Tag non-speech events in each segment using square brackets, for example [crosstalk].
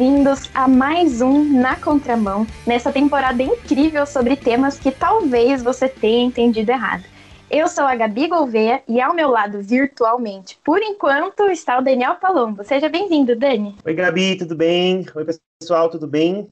bem-vindos a mais um Na Contramão, nessa temporada incrível sobre temas que talvez você tenha entendido errado. Eu sou a Gabi Gouveia e ao meu lado, virtualmente, por enquanto, está o Daniel Palombo. Seja bem-vindo, Dani. Oi, Gabi, tudo bem? Oi, pessoal, tudo bem?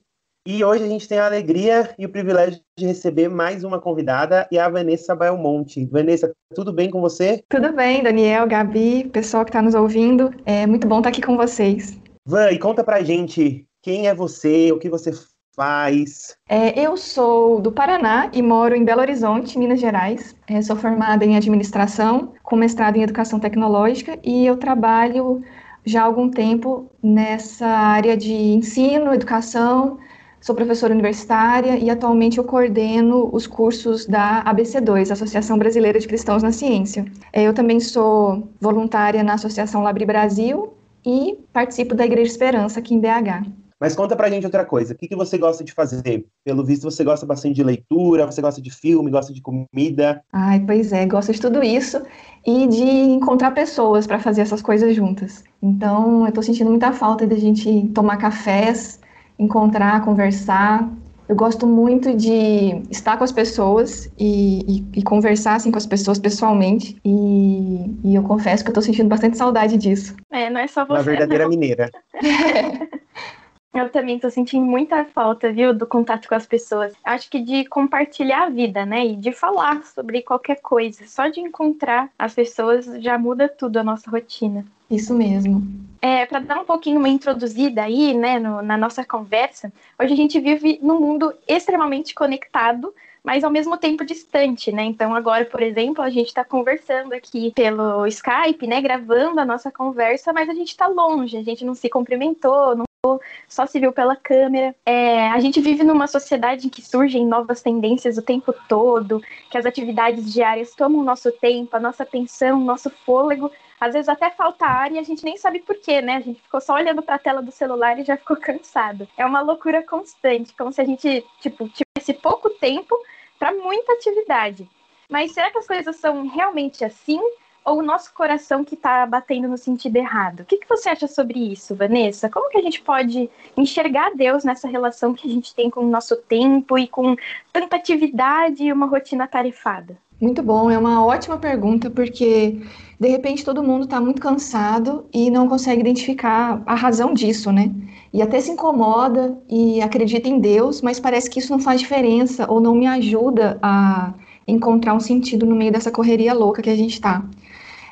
E hoje a gente tem a alegria e o privilégio de receber mais uma convidada, e a Vanessa Belmonte. Vanessa, tudo bem com você? Tudo bem, Daniel, Gabi, pessoal que está nos ouvindo. É muito bom estar aqui com vocês. Van, e conta pra gente quem é você, o que você faz. É, eu sou do Paraná e moro em Belo Horizonte, Minas Gerais. É, sou formada em administração, com mestrado em educação tecnológica, e eu trabalho já há algum tempo nessa área de ensino, educação, Sou professora universitária e atualmente eu coordeno os cursos da ABC2, Associação Brasileira de Cristãos na Ciência. É, eu também sou voluntária na Associação Labri Brasil e participo da Igreja Esperança aqui em BH. Mas conta pra gente outra coisa. O que, que você gosta de fazer? Pelo visto, você gosta bastante de leitura, você gosta de filme, gosta de comida. Ai, pois é, gosto de tudo isso e de encontrar pessoas para fazer essas coisas juntas. Então, eu tô sentindo muita falta de a gente tomar cafés encontrar, conversar. Eu gosto muito de estar com as pessoas e, e, e conversar assim, com as pessoas pessoalmente. E, e eu confesso que eu estou sentindo bastante saudade disso. É, não é só você. Uma verdadeira não. mineira. [laughs] Eu também tô sentindo muita falta, viu, do contato com as pessoas. Acho que de compartilhar a vida, né, e de falar sobre qualquer coisa. Só de encontrar as pessoas já muda tudo a nossa rotina. Isso mesmo. É, para dar um pouquinho uma introduzida aí, né, no, na nossa conversa, hoje a gente vive num mundo extremamente conectado, mas ao mesmo tempo distante, né? Então agora, por exemplo, a gente está conversando aqui pelo Skype, né, gravando a nossa conversa, mas a gente está longe, a gente não se cumprimentou, não só se viu pela câmera. É, a gente vive numa sociedade em que surgem novas tendências o tempo todo, que as atividades diárias tomam nosso tempo, a nossa atenção, nosso fôlego, às vezes até falta ar e a gente nem sabe por quê, né? A gente ficou só olhando para a tela do celular e já ficou [laughs] cansado. É uma loucura constante, como se a gente, tipo, tivesse pouco tempo para muita atividade. Mas será que as coisas são realmente assim? Ou o nosso coração que está batendo no sentido errado? O que, que você acha sobre isso, Vanessa? Como que a gente pode enxergar Deus nessa relação que a gente tem com o nosso tempo e com tanta atividade e uma rotina tarefada? Muito bom, é uma ótima pergunta, porque de repente todo mundo está muito cansado e não consegue identificar a razão disso, né? E até se incomoda e acredita em Deus, mas parece que isso não faz diferença ou não me ajuda a encontrar um sentido no meio dessa correria louca que a gente está.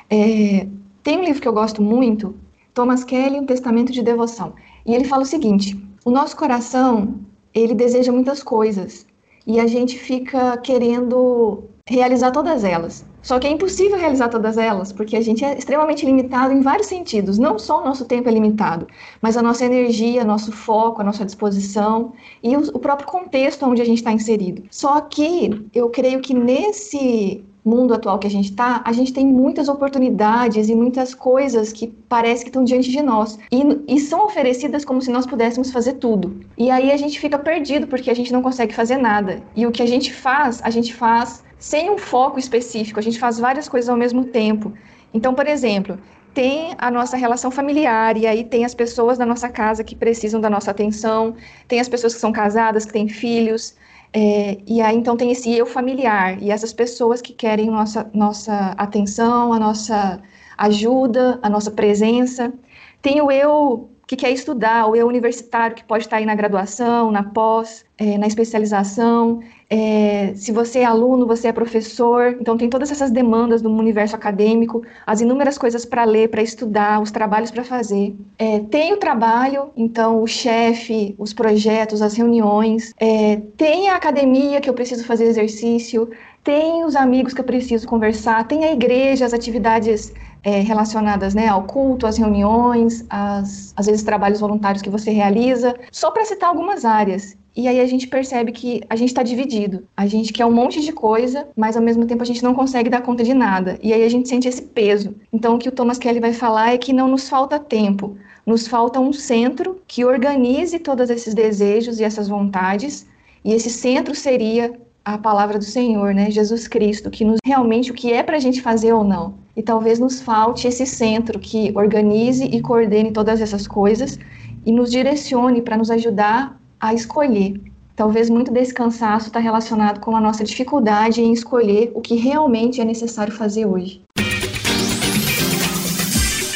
É, tem um livro que eu gosto muito, Thomas Kelly, Um Testamento de Devoção, e ele fala o seguinte: o nosso coração ele deseja muitas coisas e a gente fica querendo realizar todas elas. Só que é impossível realizar todas elas, porque a gente é extremamente limitado em vários sentidos. Não só o nosso tempo é limitado, mas a nossa energia, nosso foco, a nossa disposição e o, próprio contexto onde a gente está inserido. Só que eu creio que nesse mundo atual que a gente está, a gente tem muitas oportunidades e muitas coisas que parece que estão diante de nós e, e, são oferecidas como se nós pudéssemos fazer tudo. E aí a gente fica perdido porque a gente não consegue fazer nada. E o que a gente faz, a gente faz sem um foco específico, a gente faz várias coisas ao mesmo tempo. Então, por exemplo, tem a nossa relação familiar, e aí tem as pessoas da nossa casa que precisam da nossa atenção, tem as pessoas que são casadas, que têm filhos, é, e aí então tem esse eu familiar, e essas pessoas que querem nossa, nossa atenção, a nossa ajuda, a nossa presença. Tem o eu que quer estudar, o eu universitário que pode estar aí na graduação, na pós, é, na especialização, é, se você é aluno, você é professor, então tem todas essas demandas do universo acadêmico, as inúmeras coisas para ler, para estudar, os trabalhos para fazer. É, tem o trabalho, então o chefe, os projetos, as reuniões, é, tem a academia que eu preciso fazer exercício, tem os amigos que eu preciso conversar, tem a igreja, as atividades é, relacionadas né, ao culto, às reuniões, às, às vezes trabalhos voluntários que você realiza, só para citar algumas áreas. E aí a gente percebe que a gente está dividido. A gente quer um monte de coisa, mas ao mesmo tempo a gente não consegue dar conta de nada. E aí a gente sente esse peso. Então o que o Thomas Kelly vai falar é que não nos falta tempo, nos falta um centro que organize todos esses desejos e essas vontades. E esse centro seria a palavra do Senhor, né? Jesus Cristo, que nos realmente o que é para a gente fazer ou não. E talvez nos falte esse centro que organize e coordene todas essas coisas e nos direcione para nos ajudar a escolher. Talvez muito desse cansaço está relacionado com a nossa dificuldade em escolher o que realmente é necessário fazer hoje.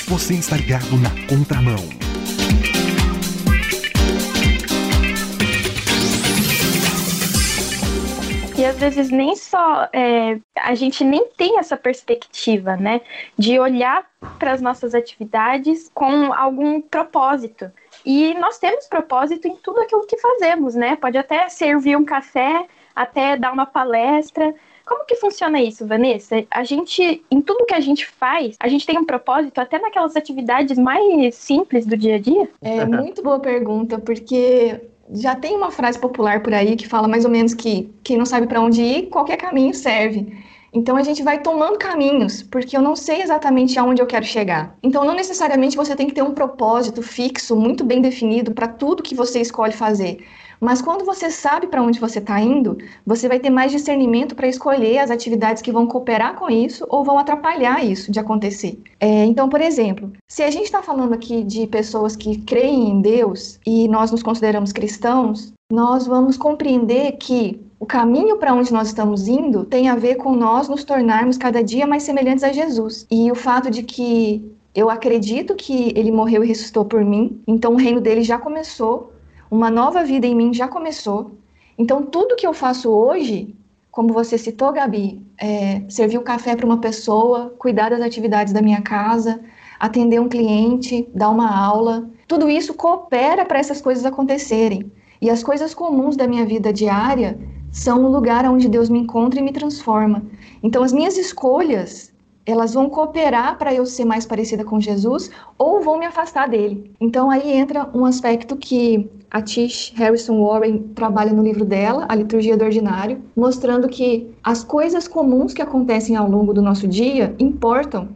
Você está ligado na contramão. E às vezes nem só é, a gente nem tem essa perspectiva, né, de olhar para as nossas atividades com algum propósito. E nós temos propósito em tudo aquilo que fazemos, né? Pode até servir um café, até dar uma palestra. Como que funciona isso, Vanessa? A gente, em tudo que a gente faz, a gente tem um propósito até naquelas atividades mais simples do dia a dia? É [laughs] muito boa pergunta, porque já tem uma frase popular por aí que fala mais ou menos que quem não sabe para onde ir, qualquer caminho serve. Então a gente vai tomando caminhos, porque eu não sei exatamente aonde eu quero chegar. Então não necessariamente você tem que ter um propósito fixo, muito bem definido para tudo que você escolhe fazer. Mas quando você sabe para onde você está indo, você vai ter mais discernimento para escolher as atividades que vão cooperar com isso ou vão atrapalhar isso de acontecer. É, então, por exemplo, se a gente está falando aqui de pessoas que creem em Deus e nós nos consideramos cristãos, nós vamos compreender que o caminho para onde nós estamos indo tem a ver com nós nos tornarmos cada dia mais semelhantes a Jesus. E o fato de que eu acredito que ele morreu e ressuscitou por mim, então o reino dele já começou uma nova vida em mim já começou. Então, tudo que eu faço hoje, como você citou, Gabi, é, servir o um café para uma pessoa, cuidar das atividades da minha casa, atender um cliente, dar uma aula, tudo isso coopera para essas coisas acontecerem. E as coisas comuns da minha vida diária são o lugar onde Deus me encontra e me transforma. Então, as minhas escolhas elas vão cooperar para eu ser mais parecida com Jesus ou vão me afastar dele. Então aí entra um aspecto que a Tish Harrison Warren trabalha no livro dela, A Liturgia do Ordinário, mostrando que as coisas comuns que acontecem ao longo do nosso dia importam,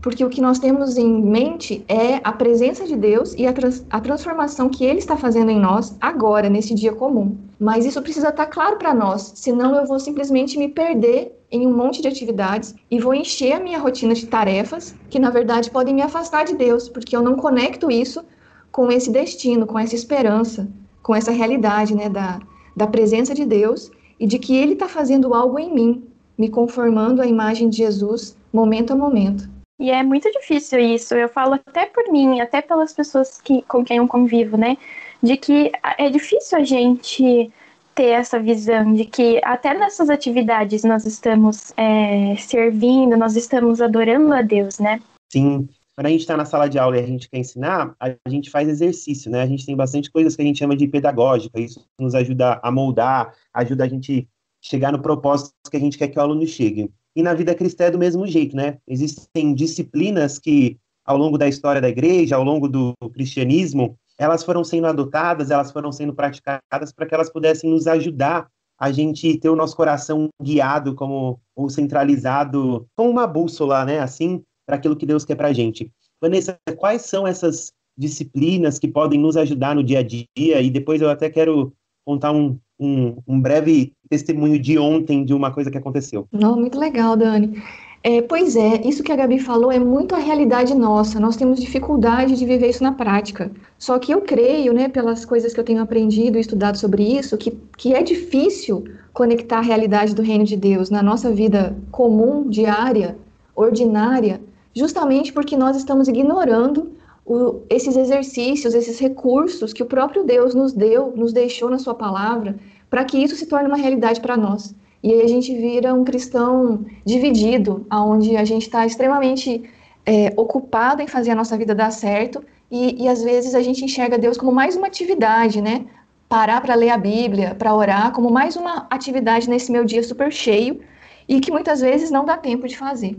porque o que nós temos em mente é a presença de Deus e a, trans a transformação que Ele está fazendo em nós agora, nesse dia comum. Mas isso precisa estar claro para nós, senão eu vou simplesmente me perder em um monte de atividades e vou encher a minha rotina de tarefas que, na verdade, podem me afastar de Deus, porque eu não conecto isso com esse destino, com essa esperança, com essa realidade né, da, da presença de Deus e de que Ele está fazendo algo em mim, me conformando à imagem de Jesus momento a momento. E é muito difícil isso. Eu falo até por mim, até pelas pessoas que, com quem eu convivo, né? De que é difícil a gente ter essa visão de que até nessas atividades nós estamos é, servindo, nós estamos adorando a Deus, né? Sim. Quando a gente está na sala de aula e a gente quer ensinar, a gente faz exercício, né? A gente tem bastante coisas que a gente chama de pedagógica, isso nos ajuda a moldar, ajuda a gente chegar no propósito que a gente quer que o aluno chegue. E na vida cristã é do mesmo jeito, né? Existem disciplinas que, ao longo da história da igreja, ao longo do cristianismo, elas foram sendo adotadas, elas foram sendo praticadas para que elas pudessem nos ajudar a gente ter o nosso coração guiado como ou centralizado como uma bússola, né, assim, para aquilo que Deus quer para a gente. Vanessa, quais são essas disciplinas que podem nos ajudar no dia a dia? E depois eu até quero contar um, um, um breve testemunho de ontem de uma coisa que aconteceu. Não, muito legal, Dani. É, pois é, isso que a Gabi falou é muito a realidade nossa. Nós temos dificuldade de viver isso na prática. Só que eu creio, né, pelas coisas que eu tenho aprendido e estudado sobre isso, que, que é difícil conectar a realidade do reino de Deus na nossa vida comum, diária, ordinária, justamente porque nós estamos ignorando o, esses exercícios, esses recursos que o próprio Deus nos deu, nos deixou na Sua palavra, para que isso se torne uma realidade para nós. E aí a gente vira um cristão dividido, onde a gente está extremamente é, ocupado em fazer a nossa vida dar certo e, e às vezes a gente enxerga Deus como mais uma atividade, né? Parar para ler a Bíblia, para orar, como mais uma atividade nesse meu dia super cheio e que muitas vezes não dá tempo de fazer.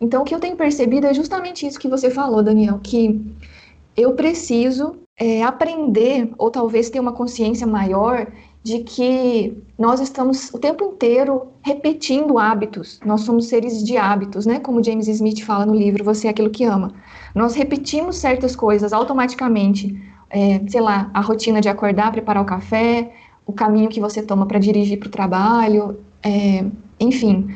Então, o que eu tenho percebido é justamente isso que você falou, Daniel, que eu preciso é, aprender, ou talvez ter uma consciência maior de que nós estamos o tempo inteiro repetindo hábitos. Nós somos seres de hábitos, né? Como James Smith fala no livro Você é aquilo que ama. Nós repetimos certas coisas automaticamente. É, sei lá, a rotina de acordar, preparar o café, o caminho que você toma para dirigir para o trabalho, é, enfim.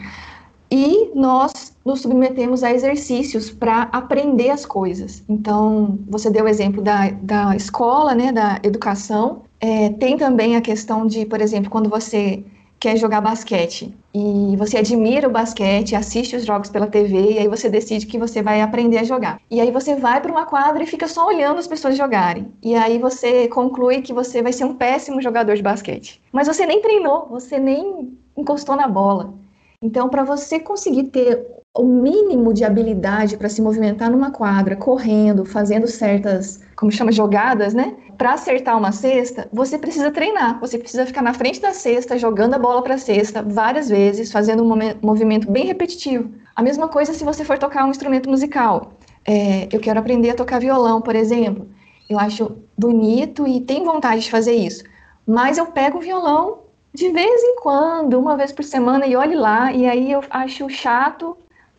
E nós nos submetemos a exercícios para aprender as coisas. Então, você deu o exemplo da, da escola, né, da educação. É, tem também a questão de, por exemplo, quando você quer jogar basquete e você admira o basquete, assiste os jogos pela TV e aí você decide que você vai aprender a jogar. E aí você vai para uma quadra e fica só olhando as pessoas jogarem. E aí você conclui que você vai ser um péssimo jogador de basquete. Mas você nem treinou, você nem encostou na bola. Então, para você conseguir ter o mínimo de habilidade para se movimentar numa quadra, correndo, fazendo certas, como chama, jogadas, né? Para acertar uma cesta, você precisa treinar. Você precisa ficar na frente da cesta, jogando a bola para a cesta várias vezes, fazendo um movimento bem repetitivo. A mesma coisa se você for tocar um instrumento musical. É, eu quero aprender a tocar violão, por exemplo. Eu acho bonito e tenho vontade de fazer isso. Mas eu pego o violão de vez em quando, uma vez por semana, e olhe lá, e aí eu acho chato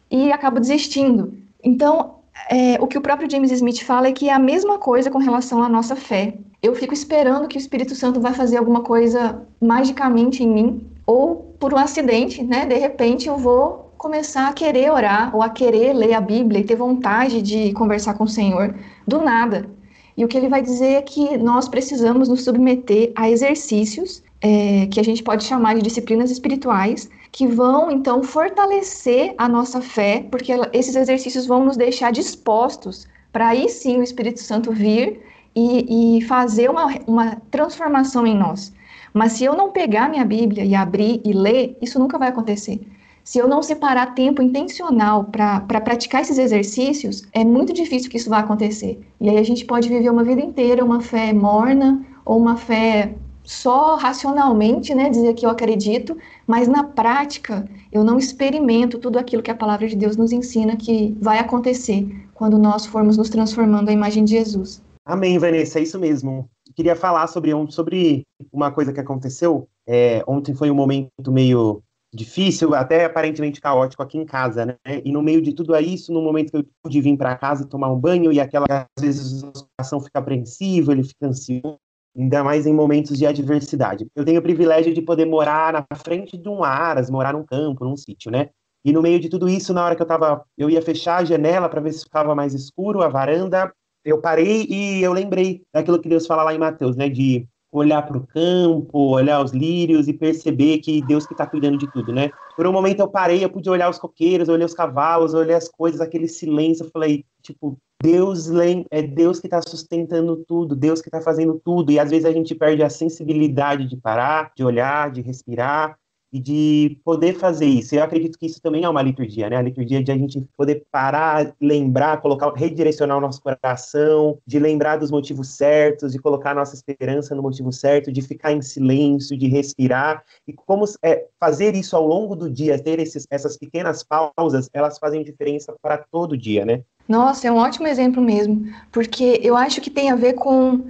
e acabo desistindo. Então, é, o que o próprio James Smith fala é que é a mesma coisa com relação à nossa fé. Eu fico esperando que o Espírito Santo vai fazer alguma coisa magicamente em mim, ou por um acidente, né? De repente eu vou começar a querer orar, ou a querer ler a Bíblia e ter vontade de conversar com o Senhor do nada. E o que ele vai dizer é que nós precisamos nos submeter a exercícios é, que a gente pode chamar de disciplinas espirituais, que vão então fortalecer a nossa fé, porque esses exercícios vão nos deixar dispostos para aí sim o Espírito Santo vir e, e fazer uma, uma transformação em nós. Mas se eu não pegar minha Bíblia e abrir e ler, isso nunca vai acontecer. Se eu não separar tempo intencional para pra praticar esses exercícios, é muito difícil que isso vá acontecer. E aí a gente pode viver uma vida inteira uma fé morna ou uma fé só racionalmente, né, dizer que eu acredito, mas na prática eu não experimento tudo aquilo que a palavra de Deus nos ensina que vai acontecer quando nós formos nos transformando à imagem de Jesus. Amém, Vanessa, é isso mesmo. Queria falar sobre, sobre uma coisa que aconteceu. É, ontem foi um momento meio difícil, até aparentemente caótico aqui em casa, né? E no meio de tudo isso, no momento que eu pude vir para casa tomar um banho, e aquela, às vezes, o coração fica apreensivo, ele fica ansioso, ainda mais em momentos de adversidade. Eu tenho o privilégio de poder morar na frente de um aras, morar num campo, num sítio, né? E no meio de tudo isso, na hora que eu tava, eu ia fechar a janela para ver se ficava mais escuro, a varanda, eu parei e eu lembrei daquilo que Deus fala lá em Mateus, né, de olhar para o campo, olhar os lírios e perceber que Deus que está cuidando de tudo, né? Por um momento eu parei, eu pude olhar os coqueiros, olhar os cavalos, olhar as coisas, aquele silêncio, eu falei, tipo, Deus é Deus que está sustentando tudo, Deus que está fazendo tudo, e às vezes a gente perde a sensibilidade de parar, de olhar, de respirar, e de poder fazer isso. Eu acredito que isso também é uma liturgia, né? A liturgia de a gente poder parar, lembrar, colocar, redirecionar o nosso coração, de lembrar dos motivos certos, de colocar a nossa esperança no motivo certo, de ficar em silêncio, de respirar. E como é, fazer isso ao longo do dia, ter esses, essas pequenas pausas, elas fazem diferença para todo dia, né? Nossa, é um ótimo exemplo mesmo, porque eu acho que tem a ver com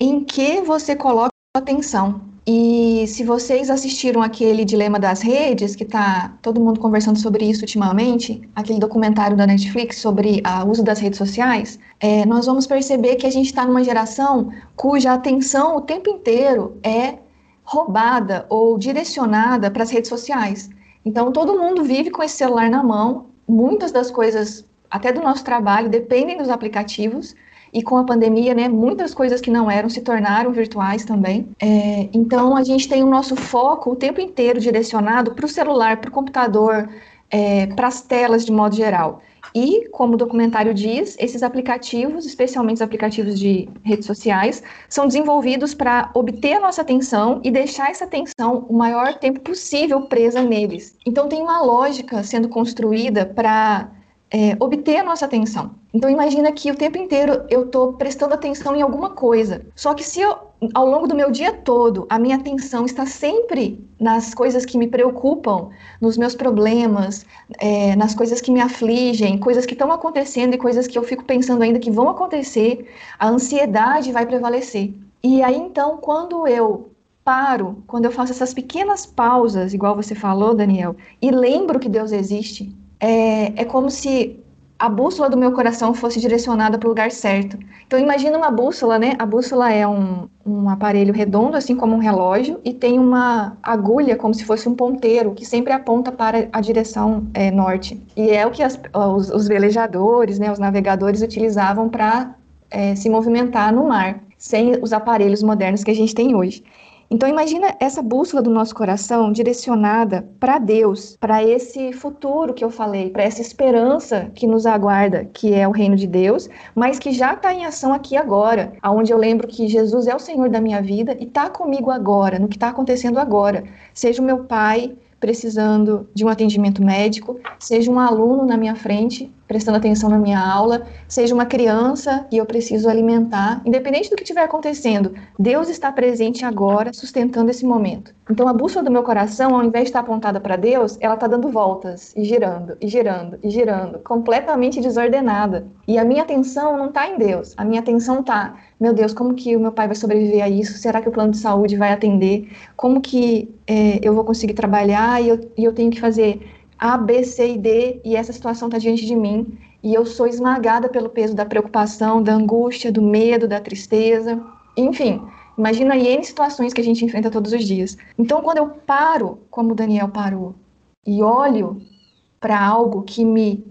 em que você coloca atenção. E se vocês assistiram aquele Dilema das Redes, que está todo mundo conversando sobre isso ultimamente, aquele documentário da Netflix sobre o uso das redes sociais, é, nós vamos perceber que a gente está numa geração cuja atenção o tempo inteiro é roubada ou direcionada para as redes sociais. Então, todo mundo vive com esse celular na mão, muitas das coisas, até do nosso trabalho, dependem dos aplicativos. E com a pandemia, né, muitas coisas que não eram se tornaram virtuais também. É, então, a gente tem o nosso foco o tempo inteiro direcionado para o celular, para o computador, é, para as telas de modo geral. E, como o documentário diz, esses aplicativos, especialmente os aplicativos de redes sociais, são desenvolvidos para obter a nossa atenção e deixar essa atenção o maior tempo possível presa neles. Então, tem uma lógica sendo construída para é, obter a nossa atenção. Então imagina que o tempo inteiro eu estou prestando atenção em alguma coisa. Só que se eu, ao longo do meu dia todo, a minha atenção está sempre nas coisas que me preocupam, nos meus problemas, é, nas coisas que me afligem, coisas que estão acontecendo e coisas que eu fico pensando ainda que vão acontecer, a ansiedade vai prevalecer. E aí então, quando eu paro, quando eu faço essas pequenas pausas, igual você falou, Daniel, e lembro que Deus existe, é, é como se a bússola do meu coração fosse direcionada para o lugar certo. Então imagina uma bússola, né? A bússola é um, um aparelho redondo, assim como um relógio, e tem uma agulha como se fosse um ponteiro que sempre aponta para a direção é, norte. E é o que as, os, os, velejadores, né, os navegadores utilizavam para é, se movimentar no mar, sem os aparelhos modernos que a gente tem hoje. Então imagina essa bússola do nosso coração direcionada para Deus, para esse futuro que eu falei, para essa esperança que nos aguarda, que é o reino de Deus, mas que já está em ação aqui agora, aonde eu lembro que Jesus é o Senhor da minha vida e está comigo agora, no que está acontecendo agora. Seja o meu pai, precisando de um atendimento médico, seja um aluno na minha frente prestando atenção na minha aula, seja uma criança e eu preciso alimentar, independente do que estiver acontecendo, Deus está presente agora, sustentando esse momento. Então a bússola do meu coração, ao invés de estar apontada para Deus, ela está dando voltas e girando e girando e girando, completamente desordenada. E a minha atenção não está em Deus, a minha atenção está, meu Deus, como que o meu pai vai sobreviver a isso? Será que o plano de saúde vai atender? Como que é, eu vou conseguir trabalhar e eu, e eu tenho que fazer a, B, C e D, e essa situação está diante de mim, e eu sou esmagada pelo peso da preocupação, da angústia, do medo, da tristeza, enfim. Imagina aí N situações que a gente enfrenta todos os dias. Então, quando eu paro, como o Daniel parou, e olho para algo que me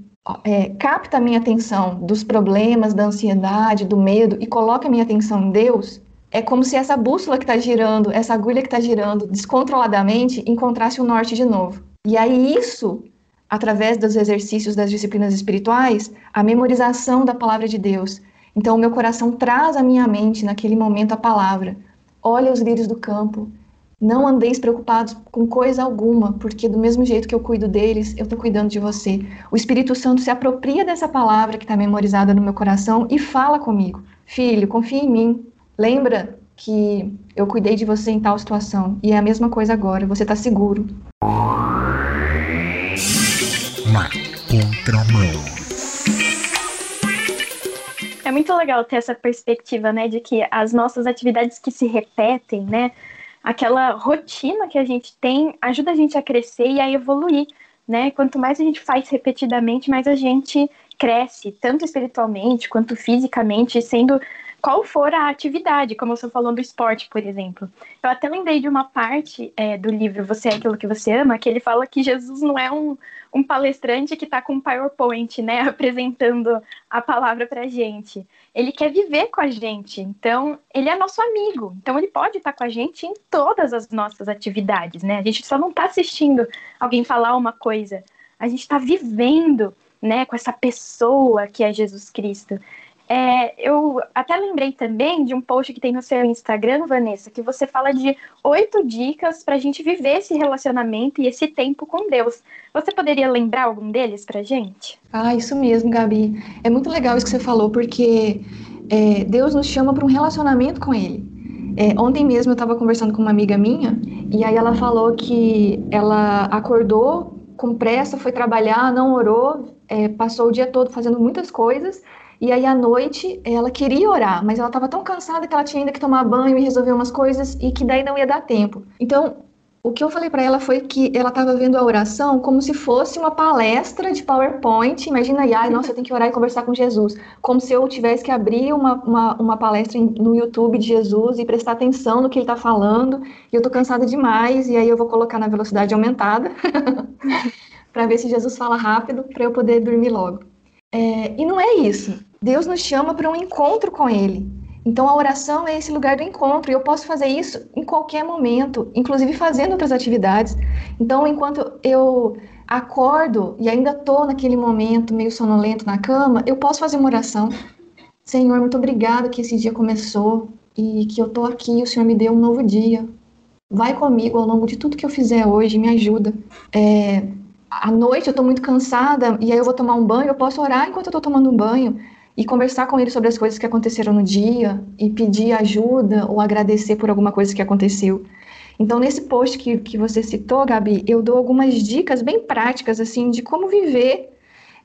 é, capta a minha atenção dos problemas, da ansiedade, do medo e coloca a minha atenção em Deus, é como se essa bússola que está girando, essa agulha que está girando descontroladamente, encontrasse o norte de novo. E aí isso, através dos exercícios das disciplinas espirituais, a memorização da palavra de Deus. Então o meu coração traz à minha mente naquele momento a palavra. Olha os lírios do campo. Não andeis preocupados com coisa alguma, porque do mesmo jeito que eu cuido deles, eu estou cuidando de você. O Espírito Santo se apropria dessa palavra que está memorizada no meu coração e fala comigo. Filho, confia em mim. Lembra que eu cuidei de você em tal situação. E é a mesma coisa agora. Você está seguro É muito legal ter essa perspectiva, né, de que as nossas atividades que se repetem, né, aquela rotina que a gente tem ajuda a gente a crescer e a evoluir, né? Quanto mais a gente faz repetidamente, mais a gente cresce, tanto espiritualmente quanto fisicamente, sendo qual for a atividade, como você falou do esporte, por exemplo. Eu até lembrei de uma parte é, do livro Você é Aquilo que Você Ama, que ele fala que Jesus não é um, um palestrante que está com um PowerPoint, né, [laughs] apresentando a palavra para gente. Ele quer viver com a gente, então ele é nosso amigo, então ele pode estar tá com a gente em todas as nossas atividades, né? A gente só não está assistindo alguém falar uma coisa, a gente está vivendo, né, com essa pessoa que é Jesus Cristo. É, eu até lembrei também de um post que tem no seu Instagram, Vanessa, que você fala de oito dicas para a gente viver esse relacionamento e esse tempo com Deus. Você poderia lembrar algum deles para gente? Ah, isso mesmo, Gabi. É muito legal isso que você falou, porque é, Deus nos chama para um relacionamento com Ele. É, ontem mesmo eu estava conversando com uma amiga minha e aí ela falou que ela acordou com pressa, foi trabalhar, não orou, é, passou o dia todo fazendo muitas coisas e aí à noite ela queria orar, mas ela estava tão cansada que ela tinha ainda que tomar banho e resolver umas coisas e que daí não ia dar tempo. Então, o que eu falei para ela foi que ela estava vendo a oração como se fosse uma palestra de PowerPoint. Imagina aí, ai, nossa, eu tenho que orar e conversar com Jesus. Como se eu tivesse que abrir uma, uma, uma palestra no YouTube de Jesus e prestar atenção no que ele está falando. E eu tô cansada demais, e aí eu vou colocar na velocidade aumentada [laughs] para ver se Jesus fala rápido para eu poder dormir logo. É, e não é isso. Deus nos chama para um encontro com Ele. Então a oração é esse lugar do encontro e eu posso fazer isso em qualquer momento, inclusive fazendo outras atividades. Então enquanto eu acordo e ainda estou naquele momento meio sonolento na cama, eu posso fazer uma oração. Senhor, muito obrigada que esse dia começou e que eu estou aqui, o Senhor me deu um novo dia. Vai comigo ao longo de tudo que eu fizer hoje, me ajuda. É, à noite eu estou muito cansada e aí eu vou tomar um banho, eu posso orar enquanto eu estou tomando um banho e conversar com ele sobre as coisas que aconteceram no dia e pedir ajuda ou agradecer por alguma coisa que aconteceu. Então, nesse post que, que você citou, Gabi, eu dou algumas dicas bem práticas, assim, de como viver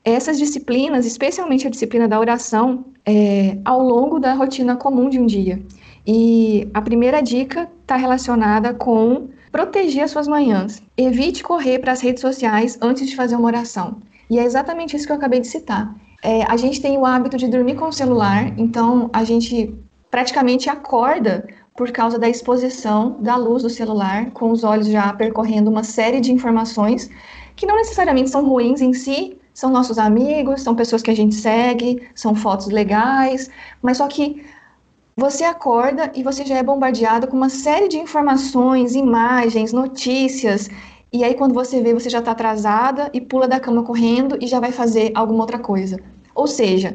essas disciplinas, especialmente a disciplina da oração, é, ao longo da rotina comum de um dia. E a primeira dica está relacionada com proteger as suas manhãs. Evite correr para as redes sociais antes de fazer uma oração. E é exatamente isso que eu acabei de citar É, a gente tem o hábito de dormir com o celular, então a gente praticamente acorda por causa da exposição da luz do celular, com os olhos já percorrendo uma série de informações que não necessariamente são ruins em si, são nossos amigos, são pessoas que a gente segue, são fotos legais, mas só que você acorda e você já é bombardeado com uma série de informações, imagens, notícias, e aí quando você vê, você já está atrasada e pula da cama correndo e já vai fazer alguma outra coisa. Ou seja,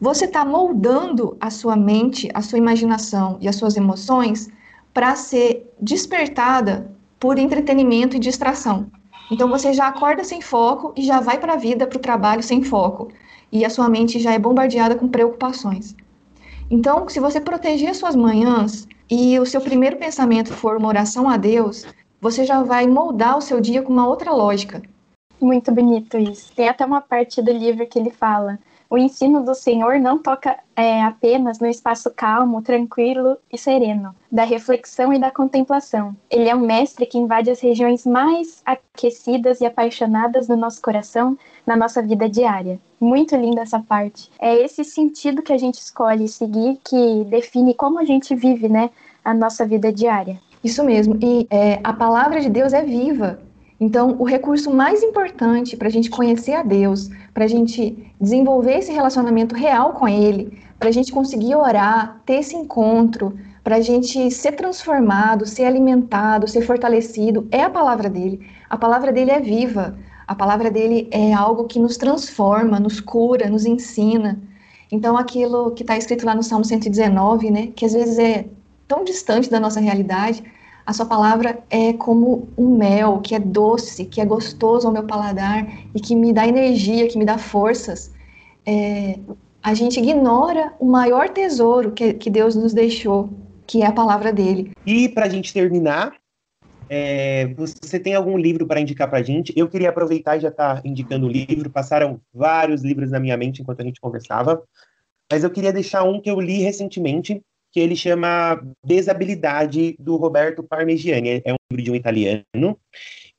você está moldando a sua mente, a sua imaginação e as suas emoções para ser despertada por entretenimento e distração. Então você já acorda sem foco e já vai para a vida, para o trabalho sem foco. E a sua mente já é bombardeada com preocupações. Então, se você proteger suas manhãs e o seu primeiro pensamento for uma oração a Deus, você já vai moldar o seu dia com uma outra lógica. Muito bonito isso. Tem até uma parte do livro que ele fala: o ensino do Senhor não toca é, apenas no espaço calmo, tranquilo e sereno, da reflexão e da contemplação. Ele é um mestre que invade as regiões mais aquecidas e apaixonadas do nosso coração, na nossa vida diária. Muito linda essa parte. É esse sentido que a gente escolhe seguir que define como a gente vive, né, a nossa vida diária. Isso mesmo. E é, a palavra de Deus é viva. Então, o recurso mais importante para a gente conhecer a Deus, para a gente desenvolver esse relacionamento real com Ele, para a gente conseguir orar, ter esse encontro, para a gente ser transformado, ser alimentado, ser fortalecido, é a palavra dele. A palavra dele é viva. A palavra dele é algo que nos transforma, nos cura, nos ensina. Então, aquilo que está escrito lá no Salmo 119, né, que às vezes é tão distante da nossa realidade, a sua palavra é como um mel que é doce, que é gostoso ao meu paladar e que me dá energia, que me dá forças. É, a gente ignora o maior tesouro que, que Deus nos deixou, que é a palavra dele. E para a gente terminar, é, você tem algum livro para indicar para a gente? Eu queria aproveitar e já estar tá indicando o livro. Passaram vários livros na minha mente enquanto a gente conversava, mas eu queria deixar um que eu li recentemente, que ele chama Desabilidade, do Roberto Parmigiani. É um livro de um italiano,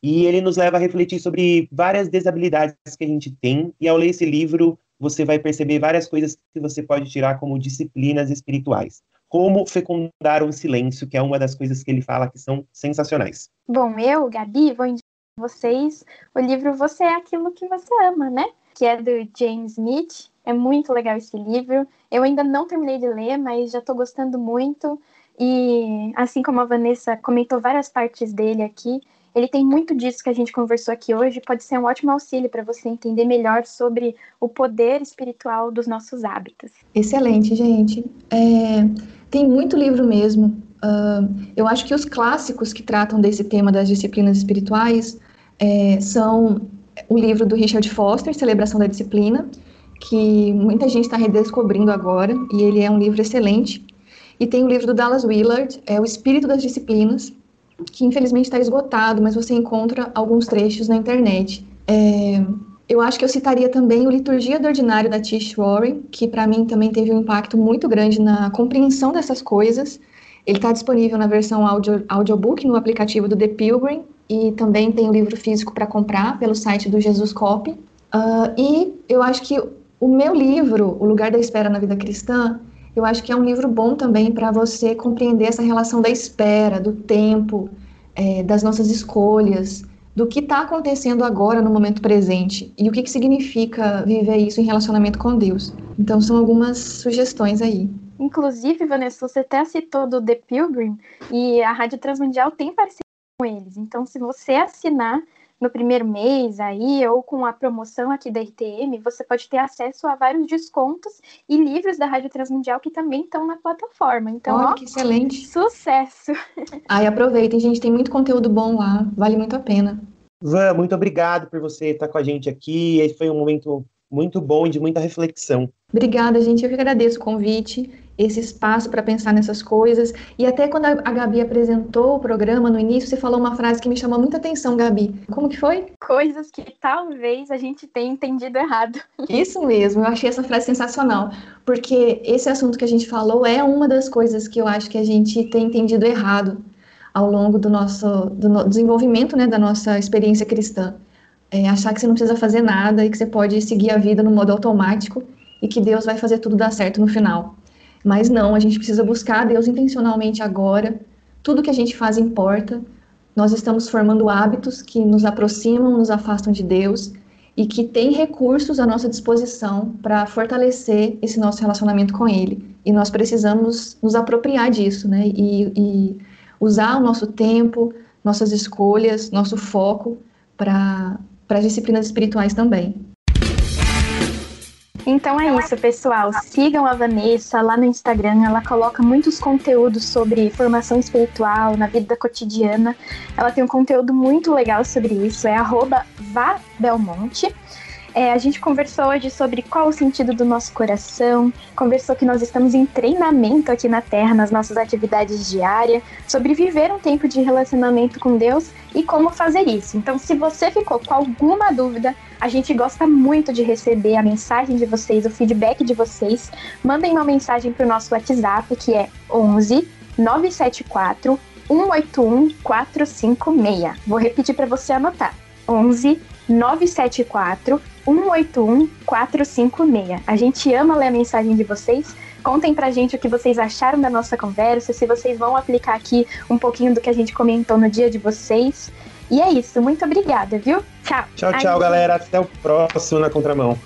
e ele nos leva a refletir sobre várias desabilidades que a gente tem, e ao ler esse livro, você vai perceber várias coisas que você pode tirar como disciplinas espirituais. Como fecundar um silêncio, que é uma das coisas que ele fala que são sensacionais. Bom, eu, Gabi, vou indicar vocês o livro Você é Aquilo que Você Ama, né? Que é do James Smith. É muito legal esse livro. Eu ainda não terminei de ler, mas já estou gostando muito. E assim como a Vanessa comentou várias partes dele aqui, ele tem muito disso que a gente conversou aqui hoje. Pode ser um ótimo auxílio para você entender melhor sobre o poder espiritual dos nossos hábitos. Excelente, gente. É, tem muito livro mesmo. Uh, eu acho que os clássicos que tratam desse tema das disciplinas espirituais é, são o livro do Richard Foster, Celebração da Disciplina, que muita gente está redescobrindo agora, e ele é um livro excelente. E tem o livro do Dallas Willard, é O Espírito das Disciplinas, que infelizmente está esgotado, mas você encontra alguns trechos na internet. É, eu acho que eu citaria também o Liturgia do Ordinário da Tish Warren, que para mim também teve um impacto muito grande na compreensão dessas coisas. Ele está disponível na versão audio, audiobook no aplicativo do The Pilgrim e também tem o livro físico para comprar pelo site do Jesus Copy. Uh, e eu acho que o meu livro, O Lugar da Espera na Vida Cristã, eu acho que é um livro bom também para você compreender essa relação da espera, do tempo, é, das nossas escolhas, do que está acontecendo agora no momento presente e o que, que significa viver isso em relacionamento com Deus. Então, são algumas sugestões aí. Inclusive, Vanessa, você até citou do The Pilgrim e a Rádio Transmundial tem parceria com eles. Então, se você assinar, no primeiro mês aí, ou com a promoção aqui da RTM, você pode ter acesso a vários descontos e livros da Rádio Transmundial que também estão na plataforma. Então, Olha, ó, que excelente. Sucesso! [laughs] Ai, aproveitem, gente, tem muito conteúdo bom lá, vale muito a pena. Van, muito obrigado por você estar com a gente aqui. Esse foi um momento muito bom e de muita reflexão. Obrigada, gente. Eu que agradeço o convite esse espaço para pensar nessas coisas. E até quando a Gabi apresentou o programa no início, você falou uma frase que me chamou muita atenção, Gabi. Como que foi? Coisas que talvez a gente tenha entendido errado. [laughs] Isso mesmo, eu achei essa frase sensacional, porque esse assunto que a gente falou é uma das coisas que eu acho que a gente tem entendido errado ao longo do nosso do no, desenvolvimento, né, da nossa experiência cristã. é, achar que você não precisa fazer nada e que você pode seguir a vida no modo automático e que Deus vai fazer tudo dar certo no final. Mas não, a gente precisa buscar Deus intencionalmente agora. Tudo que a gente faz importa. Nós estamos formando hábitos que nos aproximam, nos afastam de Deus e que tem recursos à nossa disposição para fortalecer esse nosso relacionamento com Ele. E nós precisamos nos apropriar disso, né? E, e usar o nosso tempo, nossas escolhas, nosso foco para as disciplinas espirituais também. Então é isso, pessoal. Sigam a Vanessa lá no Instagram. Ela coloca muitos conteúdos sobre formação espiritual na vida cotidiana. Ela tem um conteúdo muito legal sobre isso. É @vabelmonte. É, a gente conversou hoje sobre qual o sentido do nosso coração, conversou que nós estamos em treinamento aqui na Terra, nas nossas atividades diárias, sobre viver um tempo de relacionamento com Deus e como fazer isso. Então, se você ficou com alguma dúvida, a gente gosta muito de receber a mensagem de vocês, o feedback de vocês. Mandem uma mensagem para o nosso WhatsApp, que é 11 974 181 456. Vou repetir para você anotar. 11 974 181 456. A gente ama ler a mensagem de vocês. Contem pra gente o que vocês acharam da nossa conversa, se vocês vão aplicar aqui um pouquinho do que a gente comentou no dia de vocês. E é isso, muito obrigada, viu? Tchau. Tchau, tchau, galera. Até o próximo na Contramão.